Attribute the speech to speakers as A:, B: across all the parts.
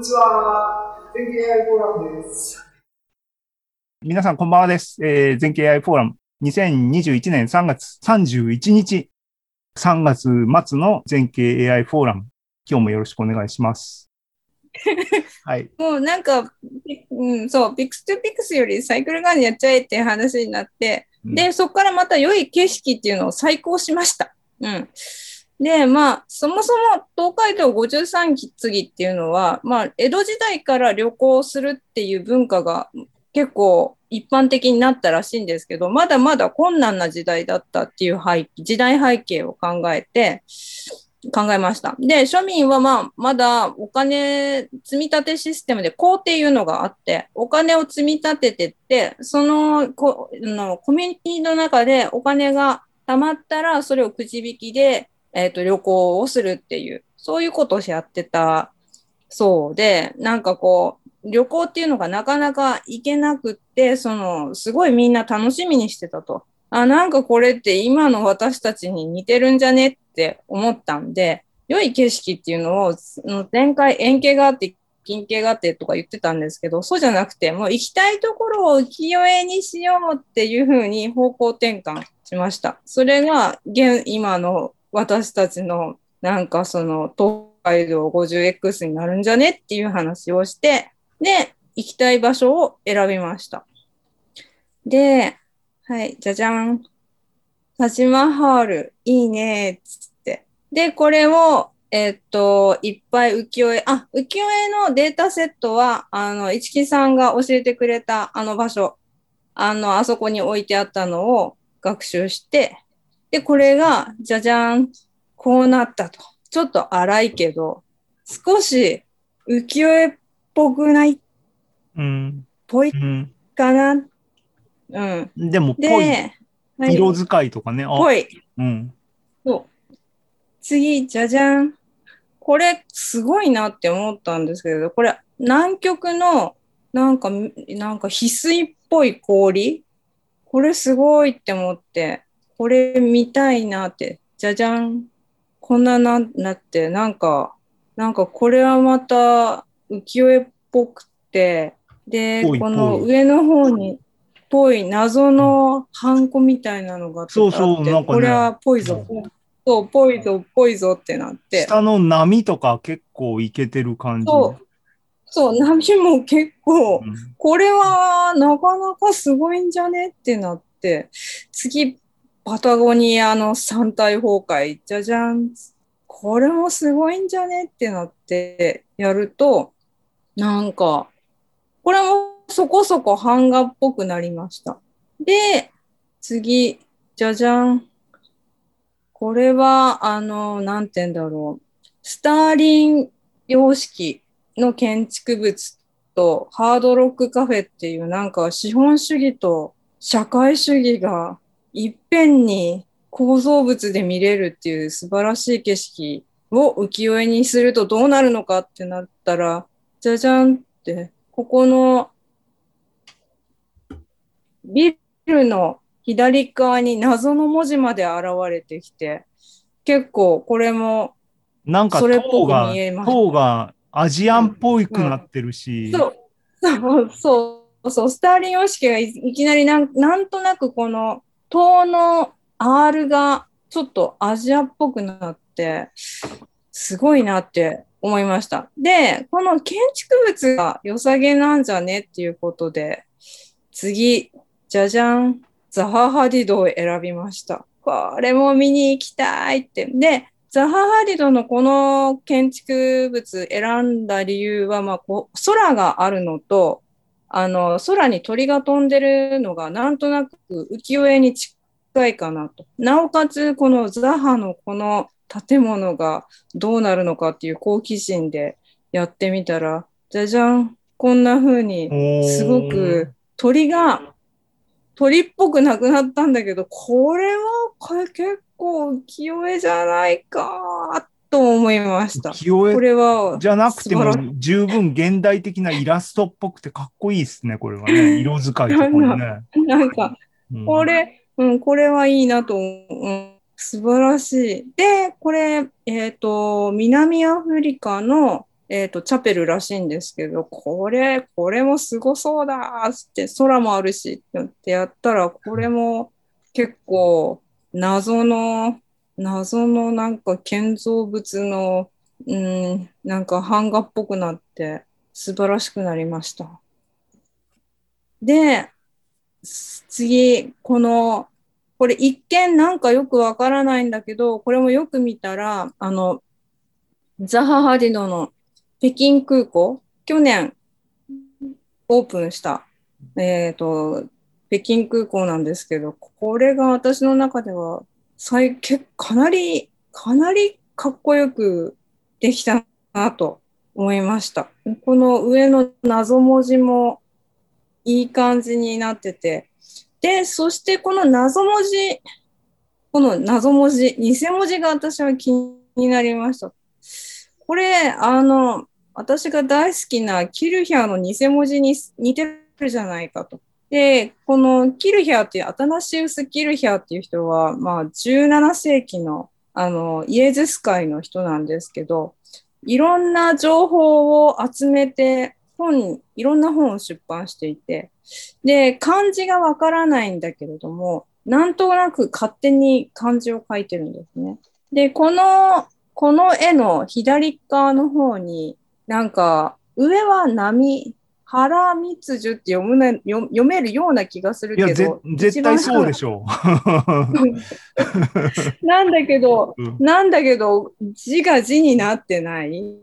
A: にちは。全景 AI フォーラムです。
B: 皆さん、こんばんはです。えー、全景 AI フォーラム。2021年3月31日、3月末の全景 AI フォーラム。今日もよろしくお願いします。
C: はい。もうなんか、うん、そう、ピクス2ピクスよりサイクルガンやっちゃえっていう話になって、うん、で、そこからまた良い景色っていうのを再考しました。うん。で、まあ、そもそも東海道53次っていうのは、まあ、江戸時代から旅行するっていう文化が結構一般的になったらしいんですけど、まだまだ困難な時代だったっていう背時代背景を考えて、考えました。で、庶民はまあ、まだお金積み立てシステムでこうっていうのがあって、お金を積み立ててって、そのコのコミュニティの中でお金が貯まったら、それをくじ引きでえっ、ー、と、旅行をするっていう、そういうことをやってたそうで、なんかこう、旅行っていうのがなかなか行けなくって、その、すごいみんな楽しみにしてたと。あ、なんかこれって今の私たちに似てるんじゃねって思ったんで、良い景色っていうのを、前回円形があって、近景があってとか言ってたんですけど、そうじゃなくて、もう行きたいところを浮世絵にしようっていうふうに方向転換しました。それが現、今の私たちのなんかその東海道 50X になるんじゃねっていう話をして、で、行きたい場所を選びました。で、はい、じゃじゃん。タジマハール、いいねっ、つって。で、これを、えっと、いっぱい浮世絵、あ、浮世絵のデータセットは、あの、市木さんが教えてくれたあの場所、あの、あそこに置いてあったのを学習して、で、これが、じゃじゃん、こうなったと。ちょっと荒いけど、少し浮世絵っぽくない？
B: うん。
C: ぽいかな、うん、
B: うん。でも、ぽい。色使いとかね。
C: ぽい。
B: うん。
C: そう。次、じゃじゃん。これ、すごいなって思ったんですけど、これ、南極の、なんか、なんか、翡翠っぽい氷？これすごいって思って、これ見たいなって、じゃじゃん。こんなななって、なんか、なんかこれはまた浮世絵っぽくて、で、この上の方に、ぽい謎のハンコみたいなのがあって、
B: そうそう、なんか、ね、
C: これはぽいぞ。そう、ぽいぞ、ぽいぞってなって。
B: 下の波とか結構いけてる感じ。
C: そう。そう、波も結構、うん、これはなかなかすごいんじゃねってなって、次、パタゴニアの三体崩壊、じゃじゃん。これもすごいんじゃねってなってやると、なんか、これもそこそこ版画っぽくなりました。で、次、じゃじゃん。これは、あの、なんて言うんだろう。スターリン様式の建築物とハードロックカフェっていうなんか資本主義と社会主義がいっぺんに構造物で見れるっていう素晴らしい景色を浮世絵にするとどうなるのかってなったら、じゃじゃんって、ここのビルの左側に謎の文字まで現れてきて、結構これも
B: なんか塔が、塔がアジアンっぽくなってるし、
C: うん、そう、そう、そうそう、スターリン様式がいきなりなんなんとなくこの塔の R がちょっとアジアっぽくなって、すごいなって思いました。で、この建築物が良さげなんじゃねっていうことで、次、じゃじゃん、ザハ・ハディドを選びました。これも見に行きたいって。で、ザハ・ハディドのこの建築物選んだ理由は、まあ、こう空があるのと、あの、空に鳥が飛んでるのがなんとなく浮世絵に近いかなと。なおかつ、このザハのこの建物がどうなるのかっていう好奇心でやってみたら、じゃじゃん、こんな風に、すごく鳥が、鳥っぽくなくなったんだけど、これはこれ結構浮世絵じゃないかと思いました。
B: これはじゃなくても十分現代的なイラストっぽくてかっこいいですね、これはね。色使いとかね。
C: なんか、これ、うん、これはいいなと思う。素晴らしい。で、これ、えっ、ー、と、南アフリカのえっ、と、チャペルらしいんですけど、これ、これもすごそうだーって、空もあるしってやったら、これも結構謎の、謎のなんか建造物の、うん、なんか版画っぽくなって素晴らしくなりました。で、次、この、これ一見なんかよくわからないんだけど、これもよく見たら、あの、ザハ・ハディドの北京空港、去年オープンした、えっ、ー、と、北京空港なんですけど、これが私の中では最かなり、かなりかっこよくできたなと思いました。この上の謎文字もいい感じになってて、で、そしてこの謎文字、この謎文字、偽文字が私は気になりました。これ、あの、私が大好きなキルヒャーの偽文字に似てるじゃないかと。で、このキルヒャーっていう、アタナシウス・キルヒャーっていう人は、まあ、17世紀の、あの、イエズス会の人なんですけど、いろんな情報を集めて、本、いろんな本を出版していて、で、漢字がわからないんだけれども、なんとなく勝手に漢字を書いてるんですね。で、この、この絵の左側の方に、なんか、上は波、原密樹って読むな読めるような気がするけど。
B: 絶対そうでしょ
C: う。なんだけど、うん、なんだけど、字が字になってない。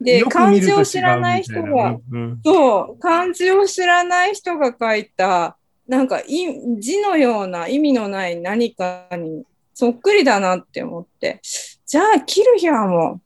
C: で、漢字を知らない人が、うん、そう、漢字を知らない人が書いた、なんかい字のような意味のない何かにそっくりだなって思って、じゃあ、キルヒャーも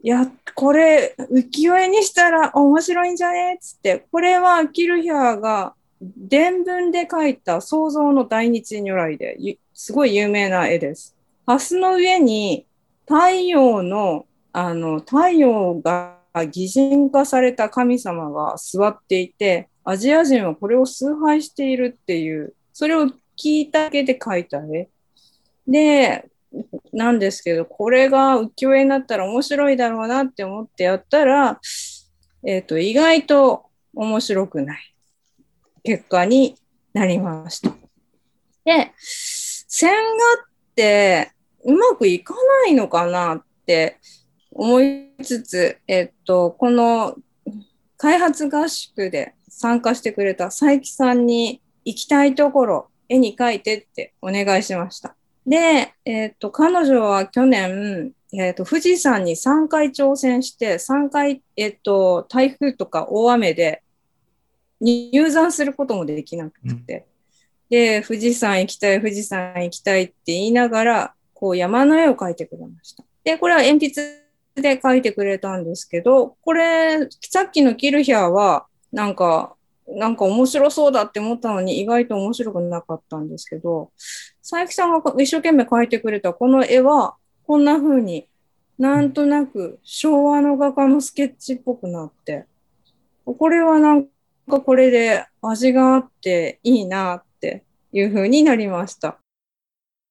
C: いや、これ、浮世絵にしたら面白いんじゃね？っつって、これはキルヒャーが伝文で描いた創造の大日如来で、すごい有名な絵です。ハスの上に太陽の、あの、太陽が擬人化された神様が座っていて、アジア人はこれを崇拝しているっていう、それを聞いただけで描いた絵。で、なんですけど、これが浮世絵になったら面白いだろうなって思ってやったら、えっ、ー、と、意外と面白くない結果になりました。で、線画ってうまくいかないのかなって思いつつ、えっ、と、この開発合宿で参加してくれた佐伯さんに行きたいところ、絵に描いてってお願いしました。で、えっ、ー、と、彼女は去年、えっ、ー、と、富士山に3回挑戦して、3回、えっ、ー、と、台風とか大雨で入山することもできなくて、うん、で、富士山行きたい、富士山行きたいって言いながら、こう山の絵を描いてくれました。で、これは鉛筆で描いてくれたんですけど、これ、さっきのキルヒャーは、なんか、なんか面白そうだって思ったのに意外と面白くなかったんですけど、佐伯さんが一生懸命描いてくれたこの絵は、こんな風になんとなく昭和の画家のスケッチっぽくなって、これはなんかこれで味があっていいなっていう風になりました。